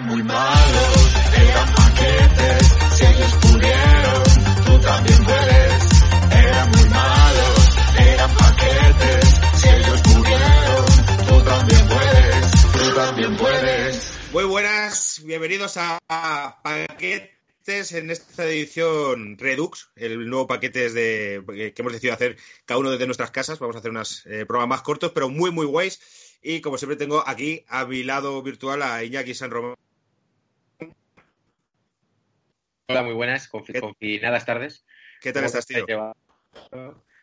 Eran muy malos, eran paquetes, si ellos pudieron, tú también puedes. Eran muy malos, eran paquetes, si ellos pudieron, tú también puedes, tú también puedes. Muy buenas, bienvenidos a, a Paquetes en esta edición Redux, el nuevo paquete de, que hemos decidido hacer cada uno desde nuestras casas. Vamos a hacer unos eh, programas más cortos, pero muy, muy guays. Y como siempre tengo aquí a mi lado virtual a Iñaki San Román. Hola, muy buenas, confinadas tardes. ¿Qué tal estás, tío?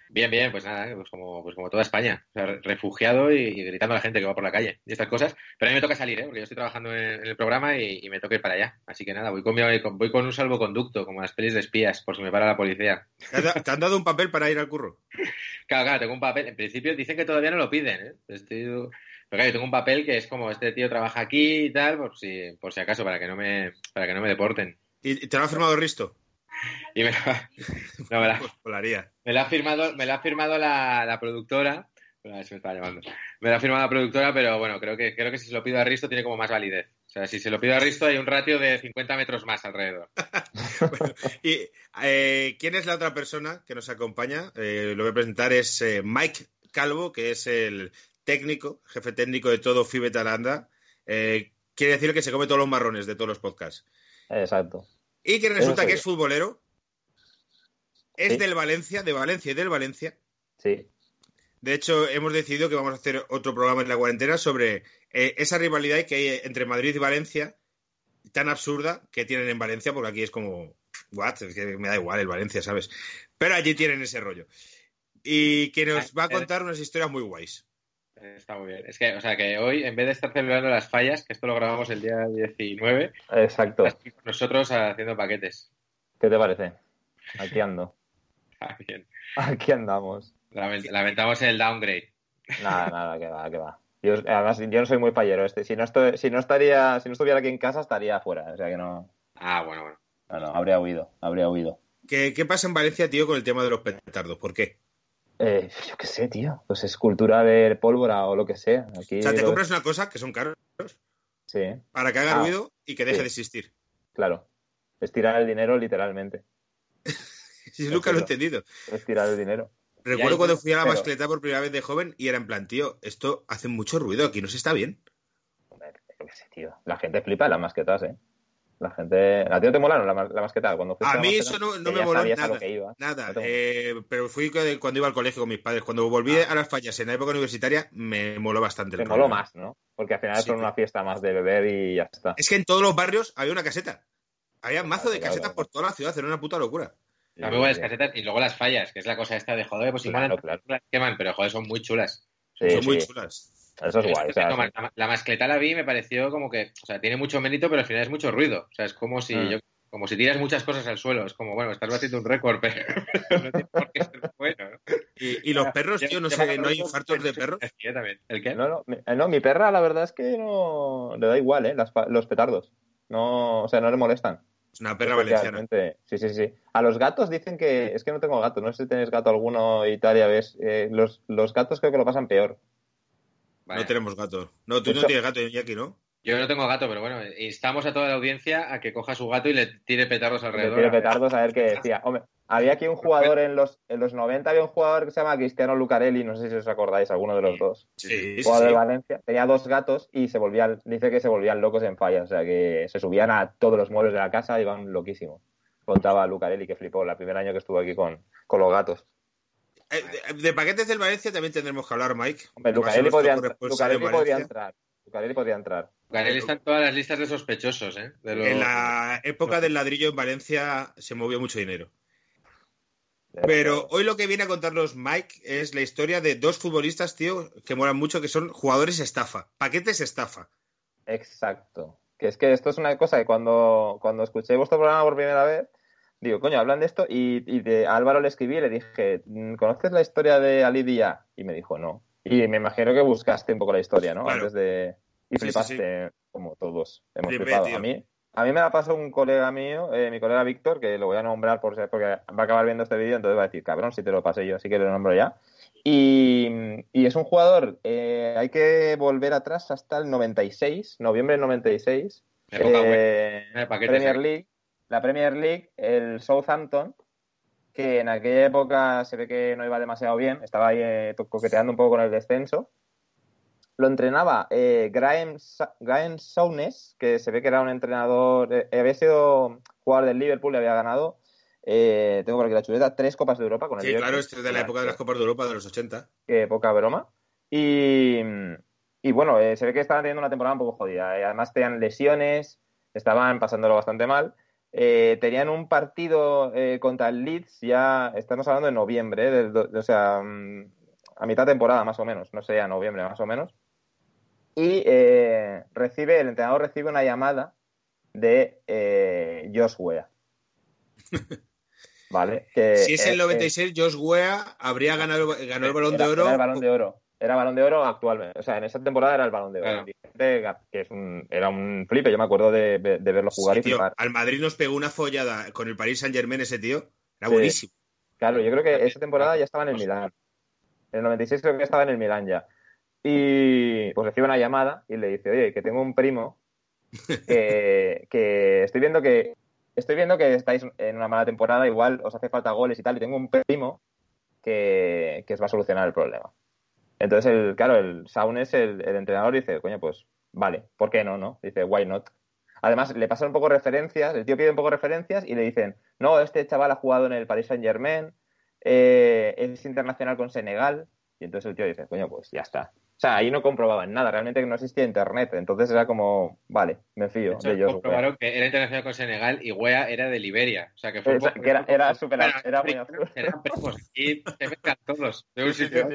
Bien, bien, pues nada, pues como, pues como toda España, o sea, refugiado y, y, gritando a la gente que va por la calle y estas cosas. Pero a mí me toca salir, ¿eh? porque yo estoy trabajando en, en el programa y, y, me toca ir para allá. Así que nada, voy con, voy con un salvoconducto, como las pelis de espías, por si me para la policía. ¿Te han dado un papel para ir al curro? Claro, claro, tengo un papel. En principio dicen que todavía no lo piden, ¿eh? Estoy... Pero claro, yo tengo un papel que es como este tío trabaja aquí y tal, por si, por si acaso, para que no me, para que no me deporten. ¿Y te lo ha firmado Risto? Y me, la, no, me, la, me la ha firmado, me la ha firmado la, la productora. Se me está llamando. Me la ha firmado la productora, pero bueno, creo que, creo que si se lo pido a Risto tiene como más validez. O sea, si se lo pido a Risto hay un ratio de 50 metros más alrededor. bueno, y eh, ¿quién es la otra persona que nos acompaña? Eh, lo voy a presentar es eh, Mike Calvo, que es el técnico, jefe técnico de todo FIBE Talanda. quiere decir que se come todos los marrones de todos los podcasts. Exacto. Y que resulta que es futbolero. Es sí. del Valencia, de Valencia y del Valencia. Sí. De hecho, hemos decidido que vamos a hacer otro programa en la cuarentena sobre eh, esa rivalidad que hay entre Madrid y Valencia, tan absurda que tienen en Valencia, porque aquí es como, what, es que me da igual el Valencia, ¿sabes? Pero allí tienen ese rollo. Y que nos va a contar unas historias muy guays. Está muy bien. Es que, o sea, que hoy, en vez de estar celebrando las fallas, que esto lo grabamos el día 19, Exacto. nosotros haciendo paquetes. ¿Qué te parece? Aquí ando. Ah, bien. Aquí andamos. Lamentamos el downgrade. Nada, nada, que va, que va. Yo, además, yo no soy muy payero. Este. Si, no estoy, si, no estaría, si no estuviera aquí en casa, estaría afuera. O sea que no. Ah, bueno, bueno. No, no, habría huido, habría huido. ¿Qué, ¿Qué pasa en Valencia, tío, con el tema de los petardos? ¿Por qué? Eh, yo qué sé, tío. Pues es cultura de pólvora o lo que sea. Aquí o sea, te compras una cosa que son caros. Sí. Para que haga ah, ruido y que deje sí. de existir. Claro. Es tirar el dinero literalmente. sí, nunca lo he entendido. Es tirar el dinero. Recuerdo cuando fui a la pero... mascleta por primera vez de joven y era en plan, tío, esto hace mucho ruido, aquí no se está bien. Yo qué sé, tío. La gente flipa en las masquetas, ¿eh? La gente. ¿A ti no te molaron la, la masqueta? Cuando a mí eso no, no me moló nada. Nada. No eh, pero fui cuando iba al colegio con mis padres. Cuando volví ah. a las fallas en la época universitaria, me moló bastante. Te moló más, ¿no? Porque al final sí, es una fiesta más de beber y ya está. Es que en todos los barrios había una caseta. Había un mazo de casetas por toda la ciudad, era una puta locura. Las muy buenas casetas y luego las fallas, que es la cosa esta de joder, pues igual claro, claro. las queman, pero joder, son muy chulas. Sí, son muy chulas. Eso es guay. O sea, la, la, mascleta la vi y me pareció como que, o sea, tiene mucho mérito, pero al final es mucho ruido. O sea, es como si mm. yo, como si tiras muchas cosas al suelo. Es como, bueno, estás batiendo un récord, pero no tiene por qué ser bueno. ¿no? Y, y, los perros, tío, no sé, ¿no hay infartos de perros? Yo también. ¿El qué? No, no, mi, no, mi perra, la verdad es que no le da igual, ¿eh? Las, los petardos. No, o sea, no le molestan. Es una perra valenciana. Sí, sí, sí. A los gatos dicen que. Es que no tengo gato, no sé si tenéis gato alguno y tal, ya ves. Eh, los, los gatos creo que lo pasan peor. Vale. No tenemos gato. No, tú no tienes gato, Jackie, ¿no? Yo no tengo gato, pero bueno, instamos a toda la audiencia a que coja su gato y le tire petardos alrededor. Le tire petardos a ver qué decía. Hombre, había aquí un jugador en los, en los 90, había un jugador que se llama Cristiano Lucarelli, no sé si os acordáis, alguno de los dos. Sí, jugador sí. de Valencia. Tenía dos gatos y se volvían, dice que se volvían locos en fallas, o sea que se subían a todos los muebles de la casa y iban loquísimos. Contaba Lucarelli que flipó el primer año que estuvo aquí con, con los gatos. Eh, de, de, paquetes del Valencia también tendremos que hablar, Mike. Hombre, Lucarelli, podría, Lucarelli podría, entrar. Lucarelli podría entrar. Lucarelli está en todas las listas de sospechosos, ¿eh? De los... En la época del ladrillo en Valencia se movió mucho dinero. Pero hoy lo que viene a contarnos Mike es la historia de dos futbolistas, tío, que molan mucho, que son jugadores estafa, paquetes estafa. Exacto. Que es que esto es una cosa que cuando, cuando escuché vuestro programa por primera vez, digo, coño, hablan de esto y, y de a Álvaro le escribí y le dije, ¿conoces la historia de Ali Díaz? Y me dijo, no. Y me imagino que buscaste un poco la historia, ¿no? Claro. Antes de... Y flipaste, sí, sí, sí. como todos hemos Flipé, flipado. Tío. A mí, a mí me la pasó un colega mío, eh, mi colega Víctor, que lo voy a nombrar por, porque va a acabar viendo este vídeo, entonces va a decir, cabrón, si te lo pasé yo, así que lo nombro ya. Y, y es un jugador, eh, hay que volver atrás hasta el 96, noviembre del 96, Época buena. Eh, de paquetes Premier. League, la Premier League, el Southampton, que en aquella época se ve que no iba demasiado bien, estaba ahí eh, coqueteando un poco con el descenso. Lo entrenaba eh, Graham, Sa- Graham Souness, que se ve que era un entrenador, eh, había sido jugador del Liverpool y había ganado, eh, tengo por aquí la chuleta, tres Copas de Europa con el Sí, Liverpool. claro, este es de la época de las Copas de Europa de los 80. que poca broma. Y, y bueno, eh, se ve que estaban teniendo una temporada un poco jodida. eh. Además tenían lesiones, estaban pasándolo bastante mal. Eh, tenían un partido eh, contra el Leeds, ya estamos hablando de noviembre, eh, del o sea, mm, a mitad de temporada más o menos, no sé, a noviembre más o menos. Y eh, recibe, el entrenador recibe una llamada de eh, Josh Wea. ¿Vale? Que, Si es eh, el 96, Josh Wea habría ganado, ganó el balón de oro. El balón de oro. Era balón de oro actualmente. O sea, en esa temporada era el balón de oro. Claro. Que es un, era un flipe. Yo me acuerdo de, de- verlo jugar Sí, y tío, al Madrid nos pegó una follada con el Paris Saint Germain ese tío. Era Sí. buenísimo. Claro, yo creo que esa temporada ya estaba en el Milán. En el 96 creo que estaba en el Milán ya. Y pues recibe una llamada y le dice, oye, que tengo un primo que, que estoy viendo que estoy viendo que estáis en una mala temporada, igual os hace falta goles y tal, y tengo un primo que, que os va a solucionar el problema. Entonces, el, claro, el Saunes, el, el entrenador, dice, coño, pues vale, ¿por qué no? no? Dice, why not? Además, le pasan un poco referencias, el tío pide un poco referencias y le dicen, no, este chaval ha jugado en el Paris Saint Germain, eh, es internacional con Senegal, y entonces el tío dice, coño, pues ya está. O sea, ahí no comprobaban nada, realmente no existía internet, entonces era como, vale, me De fío hecho, de ellos. comprobaron que era internacional con Senegal y Wea era de Liberia. O sea, que fue que era- era súper- Era- era muy absurdo. Eran primos. Y se mezclan todos de un sitio.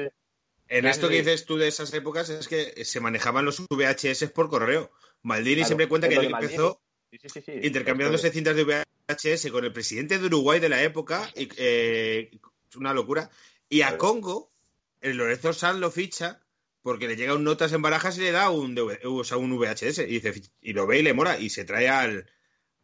En esto que dices tú de esas épocas es que se manejaban los VHS por correo. Maldini Claro, siempre cuenta que él empezó Sí, sí, sí, sí. intercambiándose cintas de VHS con el presidente de Uruguay de la época, y, eh, es una locura. Y a. Congo, el Lorenzo Sanz lo ficha porque le llega un notas en barajas y le da un, DV o sea, un VHS y, dice, y lo ve y le mora y se trae al,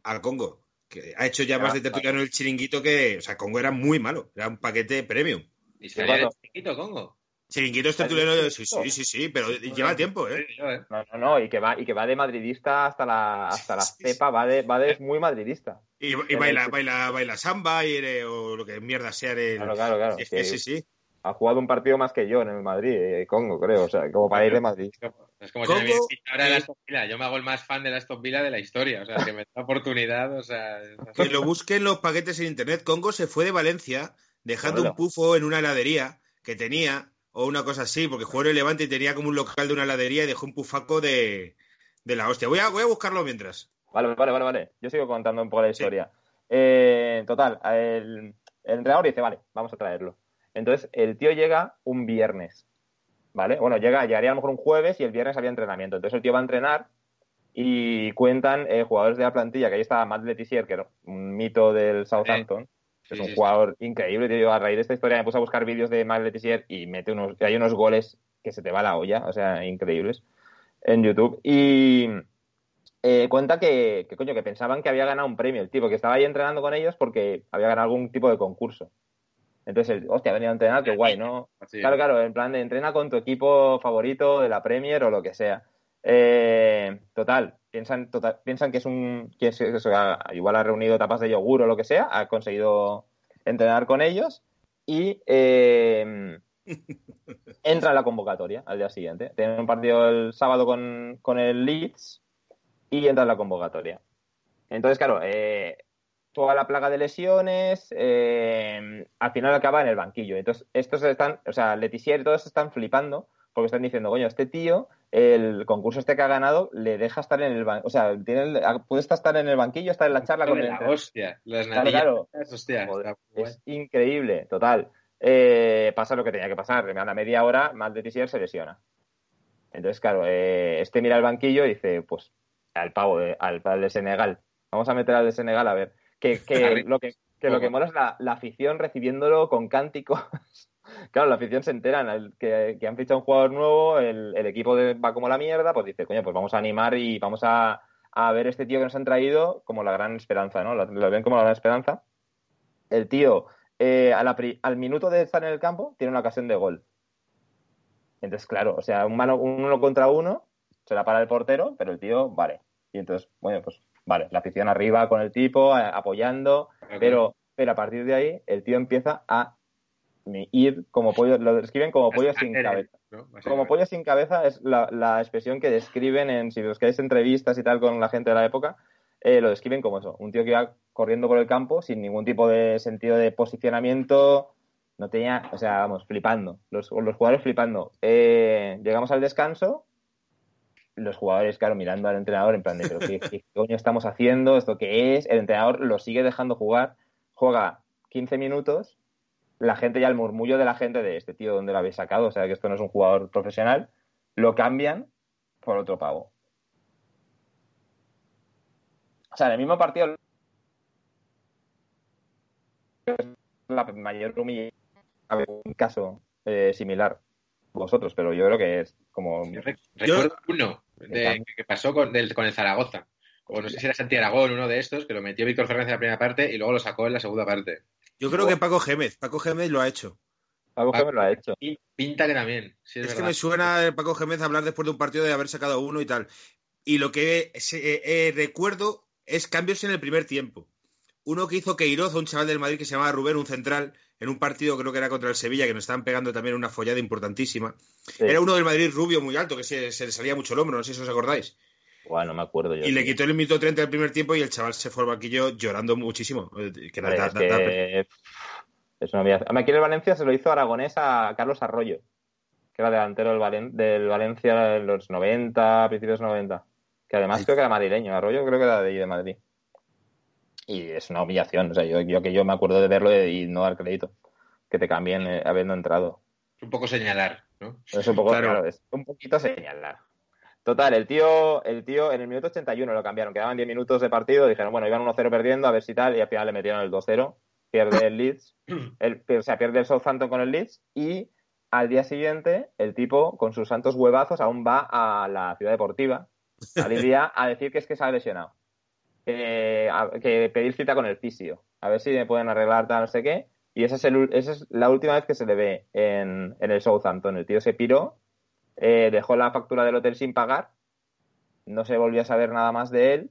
al Congo. Que ha hecho ya Ah, más de tertuliano el chiringuito que, o sea, Congo era muy malo, era un paquete premium. Y de cuando- chiquito, Congo. Chiringuito es ¿Has tertuliano, sí, sí, sí, sí, pero lleva tiempo, ¿eh? ¿eh? No, no, no, y que va, y que va de madridista hasta la, hasta la Sí, sí. cepa, va de, va de muy madridista. Y, baila, baila, baila samba y, o lo que mierda sea el... Claro, claro, claro. Sí, es que sí, sí. Ha jugado un partido más que yo en el Madrid, eh, Congo, creo. O sea, como para ir de Madrid. Es como si me ahora de la Aston Villa. Yo me hago el más fan de la Aston Villa de la historia. O sea, que me da oportunidad. O sea, Que lo busquen los paquetes en internet. Congo se fue de Valencia dejando un pufo en una heladería que tenía, o una cosa así, porque jugó en el Levante y tenía como un local de una heladería y dejó un pufaco de, de la hostia. Voy a, voy a buscarlo mientras. Vale, vale, vale, vale. Yo sigo contando un poco la Sí. historia. Eh, total, el, el entrenador dice, vale, vamos a traerlo. Entonces, el tío llega un viernes, ¿vale? Bueno, llega, llegaría a lo mejor un jueves y el viernes había entrenamiento. Entonces el tío va a entrenar y cuentan eh, jugadores de la plantilla, que ahí estaba Matt Letizier, que era un mito del Southampton. Es Sí, un sí, jugador increíble, tío. A raíz de esta historia me puse a buscar vídeos de Matt Letizier y mete unos, hay unos goles que se te va la olla, o sea, increíbles, en YouTube. Y eh, cuenta que, que, coño, que pensaban que había ganado un premio el tipo, que estaba ahí entrenando con ellos porque había ganado algún tipo de concurso. Entonces, hostia, ha venido a entrenar, qué guay, ¿no? así. Claro, claro, en plan de entrena con tu equipo favorito de la Premier o lo que sea. Eh, total, piensan, total, piensan que es un. Que es, igual ha reunido tapas de yogur o lo que sea, ha conseguido entrenar con ellos y eh, entra en la convocatoria al día siguiente. Tienen un partido el sábado con, con el Leeds y entra en la convocatoria. Entonces, claro, eh, toda la plaga de lesiones, eh, al final acaba en el banquillo. Entonces, estos están, o sea, Letizier y todos están flipando porque están diciendo, coño, este tío, el concurso este que ha ganado, le deja estar en el banquillo, o sea, tiene el- puede estar en el banquillo, estar en la charla con el la hostia. Las Claro. Hostia. Joder, es increíble, total. Eh, pasa lo que tenía que pasar. A la media hora, Matt Letizier se lesiona. Entonces, claro, eh, este mira el banquillo y dice, pues, al pavo, de- al, al de Senegal. Vamos a meter al de Senegal a ver. Que, que lo que, que lo que mola es la, la afición recibiéndolo con cánticos. Claro, la afición se enteran el- que, que han fichado un jugador nuevo, el, el equipo de- va como la mierda, pues dice, coño, pues vamos a animar y vamos a, a ver este tío que nos han traído como la gran esperanza, ¿no? Lo, lo ven como la gran esperanza. El tío, eh, a la pri- al minuto de estar en el campo, tiene una ocasión de gol. Entonces, claro, o sea, un mano, uno contra uno, se la para el portero, pero el tío, vale. Y entonces, bueno, pues vale, la afición arriba con el tipo, apoyando, pero, pero a partir de ahí el tío empieza a ir como pollo, lo describen como pollo sin cabeza. Como pollo sin cabeza es la, la expresión que describen en, si buscáis entrevistas y tal con la gente de la época, eh, lo describen como eso, un tío que iba corriendo por el campo sin ningún tipo de sentido de posicionamiento, no tenía, o sea, vamos, flipando, los, los jugadores flipando. Eh, llegamos al descanso, los jugadores, claro, mirando al entrenador en plan de, pero qué, qué coño estamos haciendo? ¿Esto qué es? El entrenador lo sigue dejando jugar, juega 15 minutos, la gente ya, el murmullo de la gente de este tío, ¿dónde lo habéis sacado? O sea, que esto no es un jugador profesional, lo cambian por otro pavo. O sea, en el mismo partido la mayor humillación un caso eh, similar vosotros, pero yo creo que es como Yo recuerdo uno de- que pasó con, del- con el Zaragoza. O no sé si era Santi Aragón, uno de estos, que lo metió Víctor Fernández en la primera parte y luego lo sacó en la segunda parte. Yo creo que Paco Gémez, Paco Gémez lo ha hecho. algo que me lo ha hecho. Pinta que también, sí, es, Es que me suena Paco Gémez hablar después de un partido de haber sacado uno y tal. Y lo que eh, eh, recuerdo es cambios en el primer tiempo. Uno que hizo Queiroz, un chaval del Madrid que se llamaba Rubén, un central, en un partido creo que era contra el Sevilla, que nos estaban pegando también una follada importantísima. Sí. Era uno del Madrid rubio muy alto, que se, se le salía mucho el hombro, no sé si os acordáis. Buah, no me acuerdo yo. Y le quitó el minuto 30 del primer tiempo y el chaval se fue al banquillo llorando muchísimo. eh, Que da- es da- da- que, es una vida- Aquí en el Valencia se lo hizo Aragonés a Carlos Arroyo, que era delantero del, Valen- del Valencia en los 90, principios 90. Que además Ay. creo que era madrileño. Arroyo creo que era de, ahí de Madrid. Y es una humillación. O sea, yo, yo que yo me acuerdo de verlo y no dar crédito. Que te cambien eh, habiendo entrado. Un poco señalar, ¿no? Es un poco, Claro. claro, es un poquito señalar. Total, el tío, el tío en el minuto 81 lo cambiaron, quedaban 10 minutos de partido, dijeron, bueno, iban 1-0 perdiendo, a ver si tal, y al final le metieron el 2-0, pierde el Leeds, el, o sea, pierde el Southampton con el Leeds, y al día siguiente el tipo, con sus santos huevazos, aún va a la ciudad deportiva, a Lidia, a decir que es que se ha lesionado. Que, a- que pedir cita con el fisio, a ver si me pueden arreglar tal, no sé qué, y esa es, el esa es la última vez que se le ve en, en el Southampton. El tío se piró, eh, dejó la factura del hotel sin pagar, no se volvió a saber nada más de él.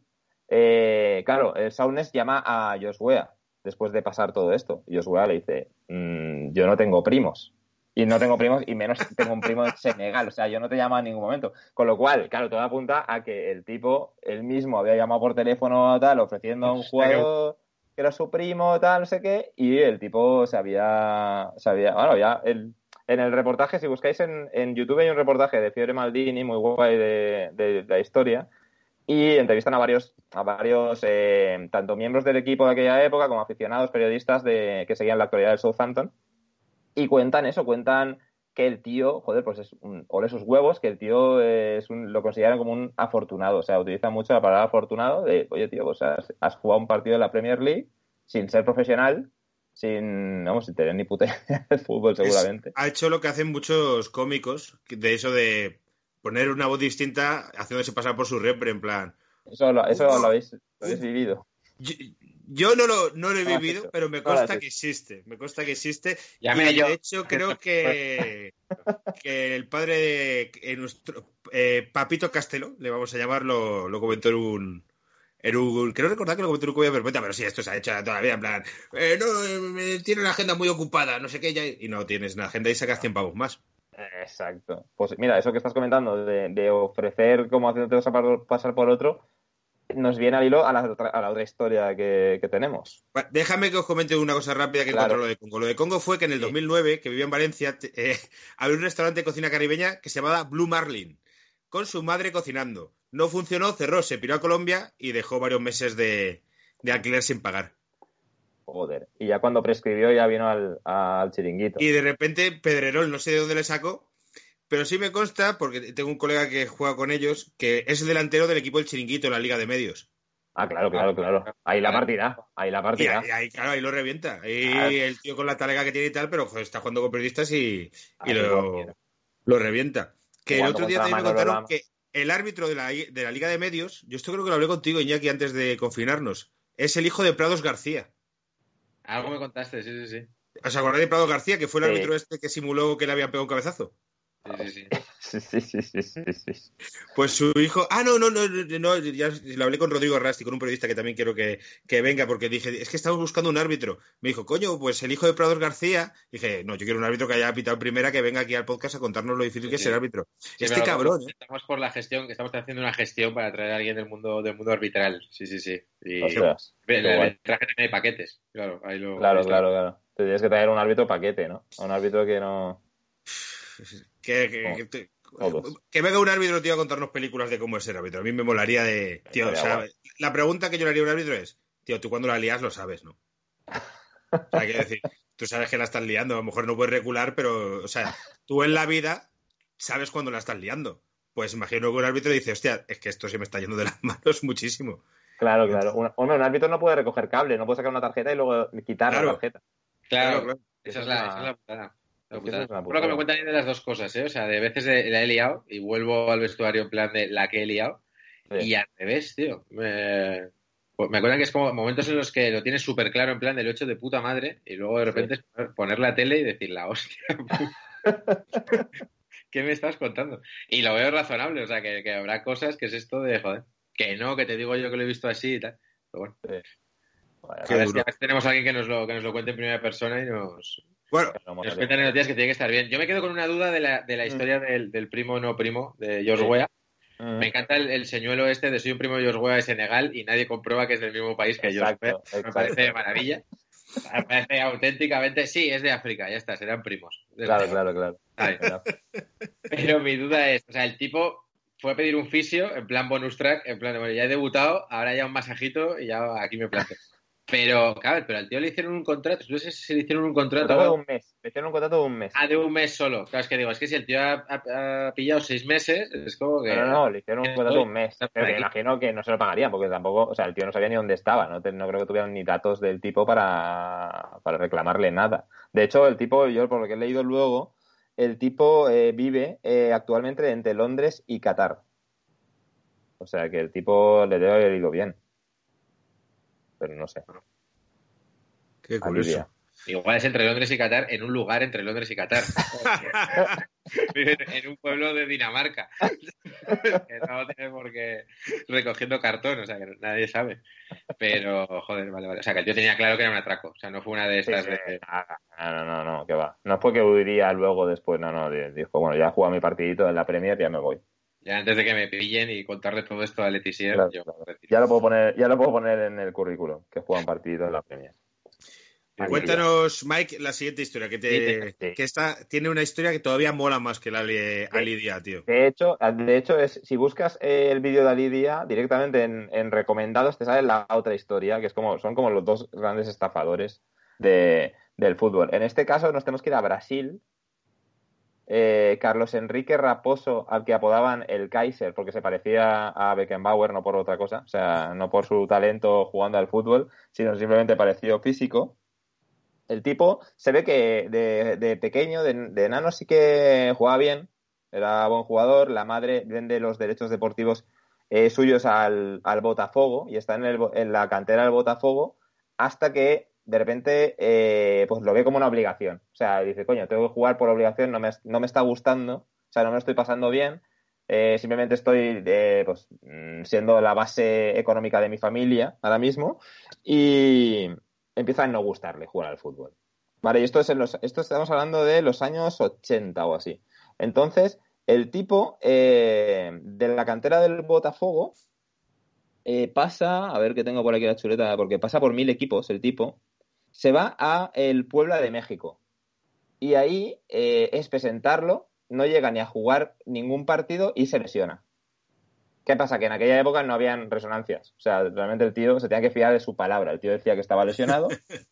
Eh, claro, el Saunes llama a Josué después de pasar todo esto. Y Josué le dice, "Mm, yo no tengo primos. Y no tengo primos, y menos tengo un primo en Senegal. O sea, yo no te llamo en ningún momento. Con lo cual, claro, todo apunta a que el tipo, él mismo había llamado por teléfono, tal, ofreciendo a un jugador que era su primo, tal, no sé qué, y el tipo se había, se había bueno, ya el, en el reportaje, si buscáis en, en YouTube hay un reportaje de Fiore Maldini, muy guay de, de la historia, y entrevistan a varios, a varios eh, tanto miembros del equipo de aquella época como aficionados, periodistas de, que seguían la actualidad del Southampton, y cuentan eso, cuentan que el tío, joder, pues es un, ole sus huevos, que el tío es un, lo consideran como un afortunado, o sea, utilizan mucho la palabra afortunado de, oye, tío, pues has, has jugado un partido de la Premier League sin ser profesional, sin, vamos, sin tener ni puta idea de fútbol Es- seguramente. ha hecho lo que hacen muchos cómicos, de eso de poner una voz distinta haciéndose pasar por su repre, en plan. Eso, lo, eso lo, habéis, lo habéis vivido. Yo, yo no lo, no lo he vivido, pero me consta que existe. Me consta que existe. Llamé y yo. de hecho, creo que, que el padre de eh, nuestro eh, Papito Castelo, le vamos a llamar, lo, lo comentó en un. Un creo recordar que lo comentó cuello perpetua, pero sí, esto se ha hecho toda la vida, en plan, eh, no, eh, me- tiene la agenda muy ocupada, no sé qué, ya, y no tienes la agenda y sacas 100 pavos más. Exacto. Pues mira, eso que estás comentando de, de ofrecer como haciéndote pasar, por otro, nos viene al hilo a la, otra- a la otra historia que, que tenemos. Déjame que os comente una cosa rápida que Claro. encontré lo de Congo. Lo de Congo fue que en el Sí. 2009, que vivía en Valencia, eh, había un restaurante de cocina caribeña que se llamaba Blue Marlin, con su madre cocinando. No funcionó, cerró, se piró a Colombia y dejó varios meses de, de alquiler sin pagar. Joder. Y ya cuando prescribió ya vino al, al chiringuito. Y de repente Pedrerol, no sé de dónde le sacó, pero sí me consta, porque tengo un colega que juega con ellos, que es el delantero del equipo del chiringuito en la Liga de Medios. Ah, claro, claro, claro. Ahí la partida. Ahí la Y partida. ahí, ahí, claro, ahí lo revienta. Y Claro. el tío con la talega que tiene y tal, pero joder, está jugando con periodistas y, y lo, lo revienta. Que el otro día también me contaron que el árbitro de la, de la Liga de Medios, yo esto creo que lo hablé contigo, Iñaki, antes de confinarnos, es el hijo de Prados García. Algo me contaste, sí, sí, sí. ¿Os acordáis de Prados García, que fue el Sí. árbitro este que simuló que le habían pegado un cabezazo? Sí, sí, sí. Pues su hijo. Ah, no, no, no, no, no, ya lo hablé con Rodrigo Rasti, con un periodista que también quiero que, que venga, porque dije, es que estamos buscando un árbitro. Me dijo, coño, pues el hijo de Prados García. Dije, no, yo quiero un árbitro que haya pitado en primera, que venga aquí al podcast a contarnos lo difícil que es Sí. ser árbitro. Sí, este cabrón, ¿eh? Estamos por la gestión, que estamos haciendo una gestión para traer a alguien del mundo, del mundo arbitral. Sí, sí, sí. Y le traje también de paquetes. Claro, ahí lo. Claro, ahí claro, claro. Te tienes que traer un árbitro paquete, ¿no? Un árbitro que no. Que, que, Oh, que te- todos. que venga un árbitro, tío, a contarnos películas de cómo es ser árbitro. A mí me molaría de. Tío, o sea, la pregunta que yo le haría a un árbitro es, tío, tú cuando la lías lo sabes, ¿no? O sea, quiero decir, tú sabes que la estás liando, a lo mejor no puedes recular, pero, o sea, tú en la vida sabes cuando la estás liando. Pues imagino que un árbitro dice, hostia, es que esto se me está yendo de las manos muchísimo. Claro, claro. Un, hombre, un árbitro no puede recoger cable, no puede sacar una tarjeta y luego quitar Claro. la tarjeta. Claro, Claro, claro. Esa es la, esa es la putada. Es es lo que me cuentan de las dos cosas, ¿eh? O sea, de veces la he liado y vuelvo al vestuario en plan de la que he liado. Sí. Y al revés, tío. Me, pues me acuerdan que es como momentos en los que lo tienes súper claro en plan del 8 de puta madre y luego de repente es poner- la tele y decir la hostia. ¿Qué me estás contando? Y lo veo razonable, o sea, que, que habrá cosas que es esto de, joder, que no, que te digo yo que lo he visto así y tal. Pero bueno, a ver si tenemos a alguien que nos, lo, que nos lo cuente en primera persona y nos, Bueno, no nos cuentan noticias que tiene que estar bien. Yo me quedo con una duda de la, de la historia del, del primo no primo de George Sí. Weah. Mm, Me encanta el, el señuelo este de soy un primo de George Weah de Senegal y nadie comprueba que es del mismo país que George Exacto, Weah. Me exacto. parece de maravilla. Me parece auténticamente, sí, es de África, ya está, serán primos. Claro, claro, claro. Pero mi duda es, o sea, el tipo fue a pedir un fisio en plan bonus track, en plan de, bueno, ya he debutado, ahora ya un masajito y ya aquí me planteo. Pero, claro, pero al tío le hicieron un contrato, no sé si le hicieron un Contrato de un mes. Me hicieron un contrato de un mes. ah, de un mes solo. Claro, es que digo, es que si el tío ha, ha- ha pillado seis meses, es como que... No, no, no, le hicieron un contrato de un mes. Pero me imagino que no se lo pagarían, porque tampoco, o sea, el tío no sabía ni dónde estaba, no, Te- no creo que tuvieran ni datos del tipo para, para reclamarle nada. De hecho, el tipo, yo por lo que he leído luego, el tipo eh, vive eh, actualmente entre Londres y Qatar. O sea que el tipo le debe haber ido bien. Pero no sé. qué curioso. Igual es entre Londres y Qatar, en un lugar entre Londres y Qatar. En un pueblo de Dinamarca. que no tiene por qué recogiendo cartón, o sea, que nadie sabe. Pero, joder, vale, vale. O sea, que tío tenía claro que era un atraco. O sea, no fue una de estas sí, de... nada. No, no, no, que va. No es porque huiría luego después, no, no. Dijo, bueno, ya he jugado mi partidito en la Premier, ya me voy. Ya antes de que me pillen y contarle todo esto a Leticia, Claro, yo... claro. Ya lo puedo poner, ya lo puedo poner en el currículum, que juegan partido en la Premier. Cuéntanos, Mike, la siguiente historia, que, te, Sí, sí. que esta tiene una historia que todavía mola más que la de Ali Dia, tío. De hecho, de hecho es, si buscas el vídeo de Alidia, directamente en, en recomendados te sale la otra historia, que es como, son como los dos grandes estafadores de, del fútbol. En este caso nos tenemos que ir a Brasil. Eh, Carlos Enrique Raposo, al que apodaban el Kaiser, porque se parecía a Beckenbauer, no por otra cosa, o sea, no por su talento jugando al fútbol, sino simplemente pareció físico. El tipo se ve que de, pequeño, de, de enano, sí que jugaba bien, era buen jugador. La madre vende los derechos deportivos eh, suyos al, al Botafogo y está en, el, en, la cantera del Botafogo hasta que de repente eh, pues lo ve como una obligación. O sea, dice, coño, tengo que jugar por obligación, no me, no me está gustando, o sea, no me lo estoy pasando bien. Eh, simplemente estoy eh, pues, siendo la base económica de mi familia ahora mismo y empieza a no gustarle jugar al fútbol. Vale, y esto es en los, esto estamos hablando de los años 80 o así. Entonces, el tipo de la cantera del Botafogo pasa, a ver que tengo por aquí la chuleta, porque pasa por mil equipos el tipo, se va a el Puebla de México. Y ahí eh, es presentarlo, no llega ni a jugar ningún partido y se lesiona. ¿Qué pasa? Que en aquella época no habían resonancias. O sea, realmente el tío se tenía que fiar de su palabra. El tío decía que estaba lesionado.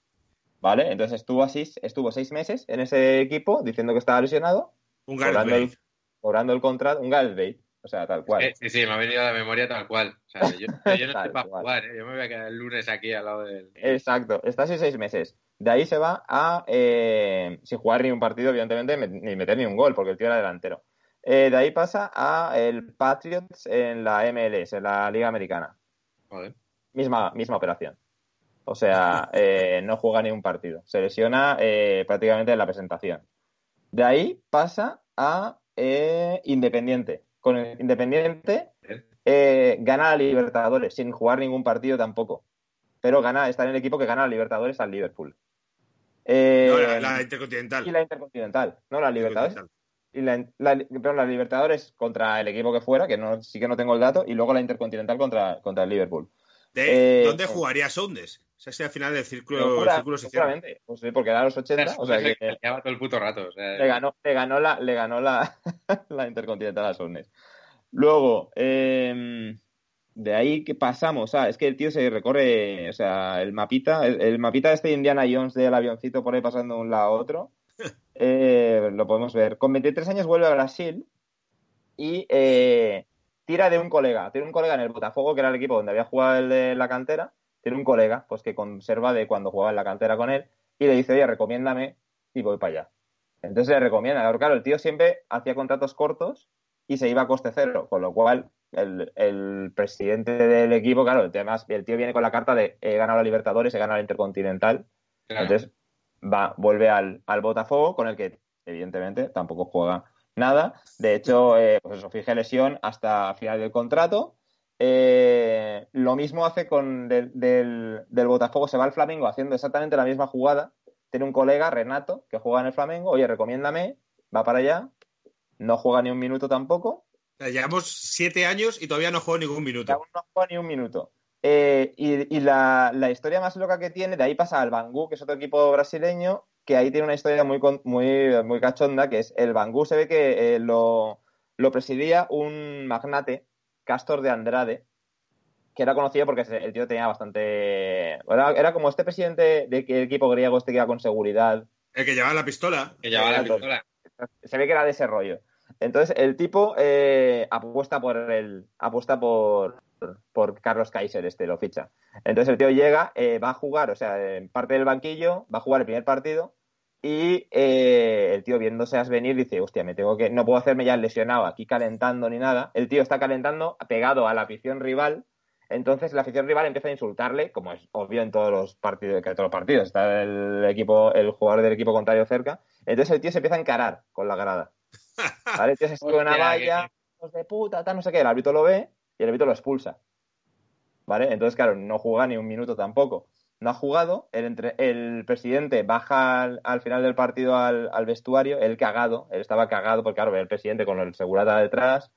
¿Vale? Entonces estuvo así, estuvo seis meses en ese equipo diciendo que estaba lesionado. Un cobrando el, cobrando el contrato, un Gareth. O sea, tal cual. Eh, sí, sí, me ha venido a la memoria tal cual. O sea, yo, yo no estoy para jugar, ¿eh? Yo me voy a quedar el lunes aquí al lado del... Exacto, está así seis meses. De ahí se va a, eh, sin jugar ni un partido, evidentemente, me- ni meter ni un gol, porque el tío era delantero. Eh, de ahí pasa a el Patriots en la MLS, en la Liga Americana. Joder. Misma, misma operación. O sea, eh, no juega ni un partido. Se lesiona eh, prácticamente en la presentación. De ahí pasa a eh, Independiente. Con el Independiente eh, gana la Libertadores, sin jugar ningún partido tampoco. Pero gana, está en el equipo que gana la Libertadores al Liverpool. Eh, No, la, la Intercontinental. y la Intercontinental, no la Libertadores. Y la, la- perdón, la Libertadores contra el equipo que fuera, que no, sí que no tengo el dato, y luego la Intercontinental contra, contra el Liverpool. De- Eh, ¿Dónde eh. jugaría Soundes? O sea, si al final del círculo, el Segura- círculo se cierra. pues sí, porque era a los 80, o sea que Le todo el puto rato. o sea, le ganó, le ganó la, le ganó la, la Intercontinental a Sounders. Luego, eh, de ahí que pasamos, ah, es que el tío se recorre, o sea, el mapita, el, el mapita este de Indiana Jones del avioncito por ahí pasando de un lado a otro, eh, lo podemos ver. Con 23 años vuelve a Brasil y eh, tira de un colega, tiene un colega en el Botafogo, que era el equipo donde había jugado el de la cantera, tiene un colega, pues que conserva de cuando jugaba en la cantera con él, y le dice, oye, recomiéndame, y voy para allá. Entonces le recomienda, Pero claro, el tío siempre hacía contratos cortos y se iba a coste cero, con lo cual el, el presidente del equipo, claro, el, tema es- el tío viene con la carta de he ganado la Libertadores, he ganado la Intercontinental, claro. entonces va, vuelve al, al Botafogo, con el que evidentemente tampoco juega nada. De hecho, eh, pues eso, fije lesión hasta final del contrato. Eh, lo mismo hace con del, del, del Botafogo, se va al Flamengo haciendo exactamente la misma jugada. Tiene un colega, Renato, que juega en el Flamengo, oye, recomiéndame, va para allá, no juega ni un minuto tampoco, llevamos siete años y todavía no juego ningún y minuto. aún no juega ni un minuto. Eh, y y la, la historia más loca que tiene, de ahí pasa al Bangú, que es otro equipo brasileño, que ahí tiene una historia muy, muy, muy cachonda, que es el Bangú se ve que eh, lo, lo presidía un magnate, Castor de Andrade, que era conocido porque el tío tenía bastante... Era, era como este presidente de que equipo griego, este que iba con seguridad, El que llevaba la pistola. Que llevaba la pistola. se ve que era de ese rollo. Entonces, el tipo eh, apuesta por el apuesta por, por Carlos Kaiser, este lo ficha. Entonces el tío llega, eh, va a jugar, o sea, en parte del banquillo, va a jugar el primer partido y eh, el tío viéndose a venir dice, hostia, me tengo que, no puedo hacerme ya lesionado aquí calentando ni nada. El tío está calentando pegado a la afición rival. Entonces la afición rival empieza a insultarle, como es obvio en todos los partidos, que en todos los partidos está el equipo, el jugador del equipo contrario cerca. Entonces el tío se empieza a encarar con la grada. ¿Vale? El tío se sube una valla, hijos de puta, tal, no sé qué. El árbitro lo ve y el árbitro lo expulsa. ¿Vale? Entonces, claro, no juega ni un minuto tampoco. No ha jugado, el, entre- el presidente baja al, al final del partido al, al vestuario, él cagado, él estaba cagado porque, claro, el presidente con el segurata detrás,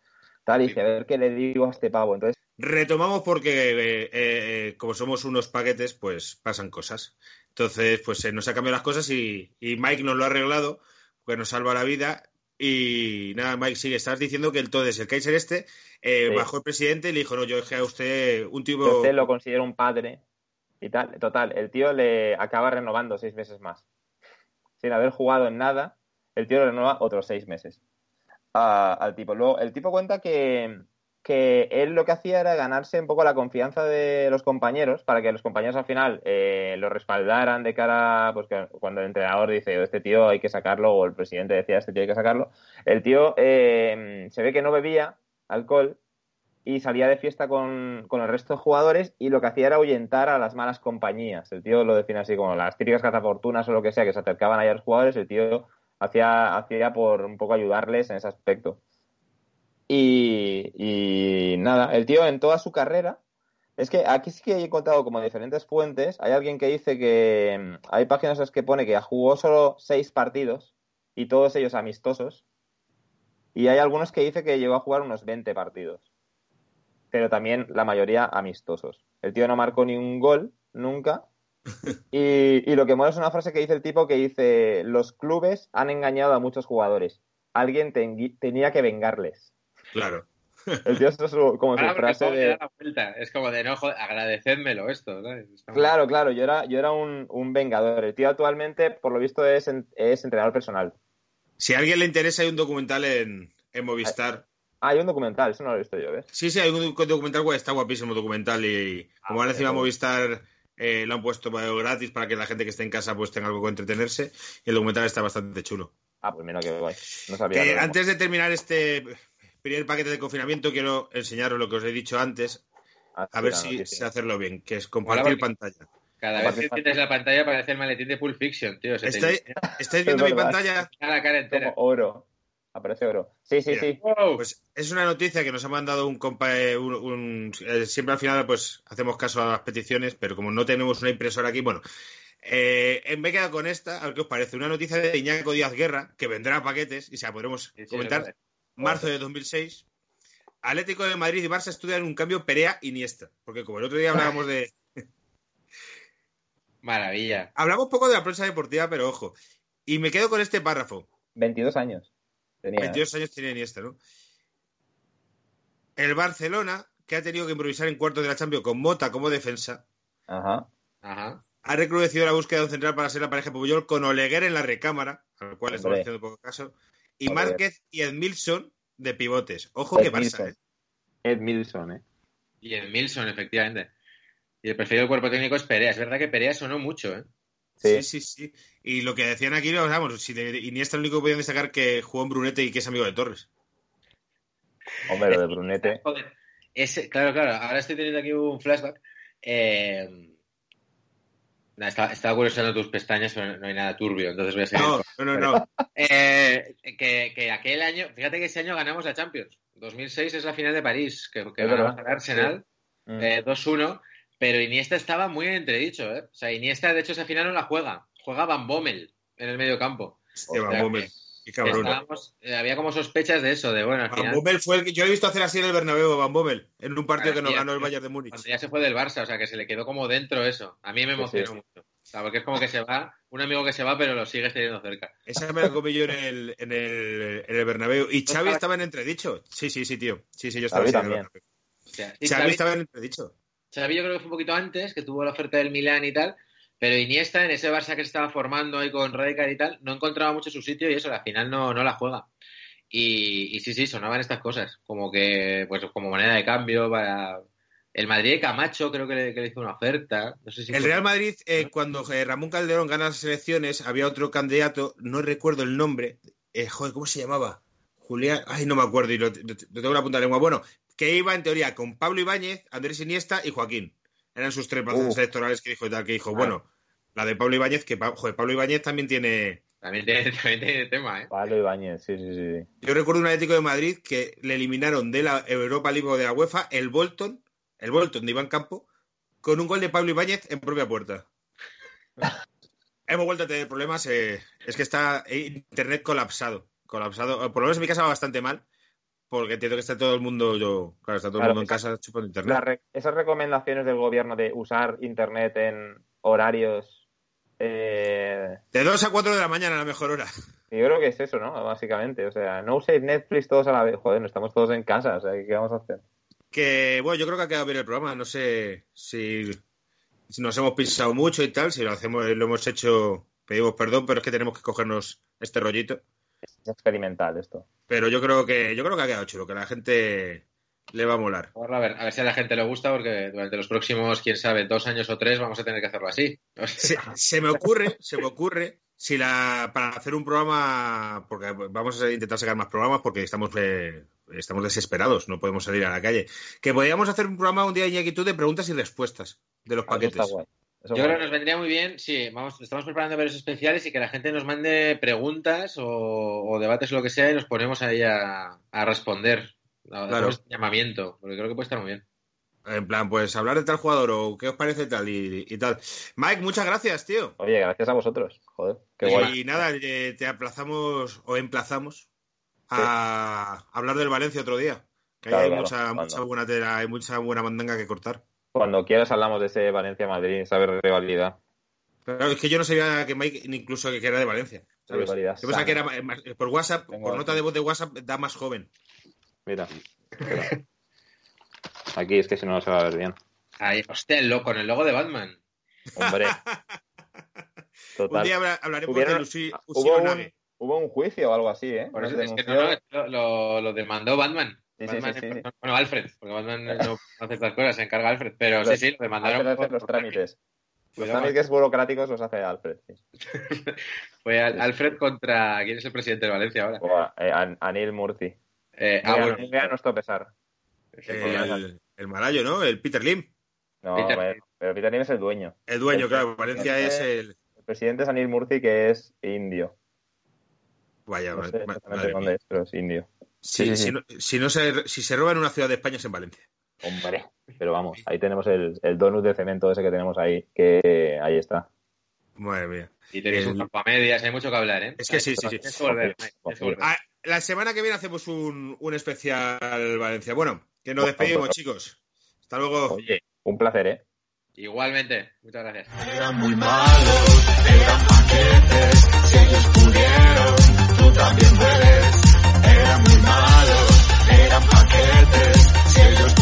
tal, y dice, a ver qué le digo a este pavo. Entonces, Retomamos porque, eh, eh, como somos unos paquetes, pues pasan cosas. Entonces, pues se nos ha cambiado las cosas y, y Mike nos lo ha arreglado, pues nos salva la vida. Y nada, Mike, sigue, estás diciendo que el Todes, el Kaiser este, eh, Sí. bajó el presidente y le dijo, no, yo dejé a usted un tipo... yo usted lo considero un padre y tal. Total, el tío le acaba renovando seis meses más. Sin haber jugado en nada, el tío le renueva otros seis meses a- al tipo. Luego, el tipo cuenta que, que él lo que hacía era ganarse un poco la confianza de los compañeros para que los compañeros al final eh, lo respaldaran de cara, pues cuando el entrenador dice, este tío hay que sacarlo, o el presidente decía, este tío hay que sacarlo, el tío eh, se ve que no bebía alcohol y salía de fiesta con, con el resto de jugadores y lo que hacía era ahuyentar a las malas compañías. El tío lo define así como las típicas cazafortunas o lo que sea que se acercaban ahí a los jugadores, el tío hacía, hacía por un poco ayudarles en ese aspecto. Y, y nada, el tío en toda su carrera, es que aquí sí que he encontrado como diferentes fuentes. Hay alguien que dice que mm, hay páginas en las que pone que jugó solo seis partidos y todos ellos amistosos. Y hay algunos que dice que llegó a jugar unos 20 partidos. Pero también la mayoría amistosos. El tío no marcó ni un gol nunca. Y, y lo que mola es una frase que dice el tipo que dice, los clubes han engañado a muchos jugadores. Alguien ten- tenía que vengarles. Claro. El tío es su- como su frase de... da la vuelta. Es como de no, joder, agradecedmelo esto. ¿sabes? Es como- Claro, claro, yo era, yo era un, un vengador. El tío actualmente, por lo visto, es, en- es entrenador personal. Si a alguien le interesa, hay un documental en, en Movistar. Ah, hay un documental, eso no lo he visto yo, ¿ves? Sí, sí, hay un documental, guay, está guapísimo el documental y como han encima. Movistar eh, lo han puesto gratis para que la gente que esté en casa pues tenga algo que entretenerse y el documental está bastante chulo. Ah, pues mira que guay. No sabía. Que antes de terminar este primer paquete de confinamiento quiero enseñaros lo que os he dicho antes, Ah, a sí, ver si noticia. sé hacerlo bien, que es compartir pantalla. Cada vez que es tienes la pantalla parece el maletín de Pulp Fiction, tío. ¿Estáis, viendo mi pantalla? la cara entera. Como oro. Aparece oro. Sí, sí, Mira. sí. Pues es una noticia que nos ha mandado un compa. eh, un- un- eh, siempre al final, pues hacemos caso a las peticiones, pero como no tenemos una impresora aquí, bueno. eh, me he quedado con esta, a ver qué os parece. Una noticia de Iñaco Díaz Guerra, que vendrá a paquetes y se la podremos Sí, sí, comentar. Marzo de 2006. Atlético de Madrid y Barça estudian un cambio Perea-Iniesta. Porque como el otro día hablábamos de. Maravilla. Hablamos poco de la prensa deportiva, pero ojo. Y me quedo con este párrafo. 22 años. Tenía. ¿eh? 22 años tiene Iniesta, ¿no? El Barcelona, que ha tenido que improvisar en cuartos de la Champions con Mota como defensa, Ajá. Ajá. ha recrudecido la búsqueda de un central para ser la pareja Puyol con Oleguer en la recámara, al cual estamos haciendo poco caso, y Oleguer. Márquez y Edmilson de pivotes. Ojo que Edmilson. Barça, ¿eh? Ed Milson, ¿eh? Y el Milson, efectivamente. Y el preferido del cuerpo técnico es Perea. Es verdad que Perea sonó mucho, ¿eh? Sí, Sí. sí, sí. Y lo que decían aquí, vamos, si de Iniesta lo único que podían destacar que jugó en Brunete y que es amigo de Torres. Hombre, lo de Brunete. Joder. Ese, claro, claro. Ahora estoy teniendo aquí un flashback. Eh... estaba, estaba curiosando tus pestañas, pero no hay nada turbio, entonces voy a seguir. No, no, no, no. Eh, que, que aquel año, fíjate que ese año ganamos la Champions. 2006 es la final de París, que, que ganamos al Arsenal Mm. eh, 2-1, pero Iniesta estaba muy entredicho, ¿eh? O sea, Iniesta, de hecho, esa final no la juega. Juega Van Bommel en el medio campo. Hostia, O Van Bommel. Qué cabrón. Eh, había como sospechas de eso, de bueno, al Van final, Bommel fue el que yo he visto hacer así en el Bernabéu, Van Bommel, en un partido que nos ganó el Bayern de Múnich. cuando ya se fue del Barça, o sea, que se le quedó como dentro eso. A mí me emocionó sí. mucho. O sea, porque es como que se va, un amigo que se va, pero lo sigues teniendo cerca. Esa me la comí yo en el, en el, en el Bernabéu. Y Xavi estaba en entredicho. Sí, sí, sí, tío. Sí, sí, yo estaba en el. Bernabéu. O sea, sí, Xavi Xavi- estaba en entredicho. Xavi yo creo que fue un poquito antes, que tuvo la oferta del Milán y tal, pero Iniesta en ese Barça que se estaba formando ahí con Rijkaard y tal, no encontraba mucho su sitio y eso, al final no, no la juega. Y, y sí, sí, sonaban estas cosas, como que, pues como moneda de cambio para... El Madrid de Camacho creo que le, que le hizo una oferta, no sé si... El fue- Real Madrid, eh, cuando Ramón Calderón gana las elecciones, había otro candidato, no recuerdo el nombre. Eh, joder, ¿cómo se llamaba? Julián, ay, no me acuerdo y lo, lo- lo tengo en la punta de lengua. Bueno, que iba en teoría con Pablo Ibáñez, Andrés Iniesta y Joaquín. Eran sus tres plazas electorales que dijo y tal, que dijo, Ah. bueno, la de Pablo Ibáñez, que joder, Pablo Ibáñez también tiene. También tiene, también tiene tema, ¿eh? Pablo Ibáñez, sí, sí, sí. Yo recuerdo un Atlético de Madrid que le eliminaron de la Europa League o de la UEFA el Bolton, el Bolton de Iván Campo, con un gol de Pablo Ibáñez en propia puerta. Hemos vuelto a tener problemas. eh, es que está eh, internet colapsado. Colapsado. Por lo menos en mi casa va bastante mal. Porque entiendo que está todo el mundo, yo, claro, está todo el mundo en casa chupando internet. Re- esas recomendaciones del gobierno de usar internet en horarios. Eh, De 2 a 4 de la mañana, la mejor hora. yo creo que es eso, ¿no? Básicamente. O sea, no uséis Netflix todos a la vez. Joder, no estamos todos en casa. O sea, ¿qué vamos a hacer? Que, bueno, yo creo que ha quedado bien el programa. No sé si, si nos hemos pisado mucho y tal. Si lo hacemos, lo hemos hecho, pedimos perdón, pero es que tenemos que cogernos este rollito. Es experimental esto. Pero yo creo que, yo creo que ha quedado chulo, que a la gente le va a molar. A ver, a ver si a la gente le gusta, porque durante los próximos, quién sabe, dos años o tres vamos a tener que hacerlo así. O sea, Se, se me ocurre, se me ocurre, si la, para hacer un programa, porque vamos a intentar sacar más programas porque estamos, eh, estamos desesperados, no podemos salir a la calle, que podríamos hacer un programa un día, Iñaki, tú, de preguntas y respuestas de los paquetes. Eso Yo creo que nos vendría muy bien, sí, vamos, estamos preparando varios especiales y que la gente nos mande preguntas o, o debates o lo que sea y nos ponemos ahí a, a responder. A- Claro. este llamamiento, porque creo que puede estar muy bien. En plan, pues hablar de tal jugador o qué os parece tal y, y tal. Mike, muchas gracias, tío. Oye, gracias a vosotros. Joder, qué guay. Y nada, eh, te aplazamos o emplazamos a hablar del Valencia otro día. Que ahí Claro, hay claro, mucha, mucha buena tela, hay mucha buena mandanga que cortar. Cuando quieras hablamos de ese Valencia-Madrid, esa rivalidad. Pero es que yo no sabía que Mike ni incluso que era de Valencia. ¿sabes? Rivalidad Yo pensaba que era más- por WhatsApp, Tengo por nota de voz de WhatsApp, da más joven. Mira. espera. Aquí es que si no, no se va a ver bien. Ahí, hostia, el logo, con el logo de Batman. Hombre. Un Total. día habla- hablaremos de Lucy, hubo, un, hubo un juicio o algo así, ¿eh? Por eso es que no, no, lo- lo demandó Batman. Sí, sí, Batman sí, sí, es- sí. Bueno, Alfred, porque Batman no hace estas cosas, se encarga Alfred. Pero sí, Los- sí, lo demandaron. Alfred hace por- los por- trámites. Los Cuidado, trámites burocráticos los hace Alfred. sí. Fue Al- Alfred contra. ¿Quién es el presidente de Valencia ahora? Eh, An- Anil Murti. Eh, ah, bueno. a nuestro pesar. El, el malayo, ¿no? El Peter Lim. No, Peter pero, pero Peter Lim es el dueño. El dueño, El- claro. Valencia el- es el. El presidente es Anil Murti, que es indio. Vaya, No sé ma- exactamente madre dónde mía. es, pero es indio. Si, Sí, sí, si no, si, no se, si se roba en una ciudad de España es en Valencia. Hombre, pero vamos, ahí tenemos el, el donut de cemento ese que tenemos ahí, que ahí está. Madre mía. Y tenéis El- un medias, hay mucho que hablar, ¿eh? Es que sí, sí, sí. Volver. Ah, la semana que viene hacemos un, un especial Valencia. Bueno, que nos despedimos, chicos. Hasta luego. Oye, un placer, ¿eh? Igualmente, muchas gracias. Eran muy malos, eran paquetes, si ellos pudieron, tú también puedes paquetes. Si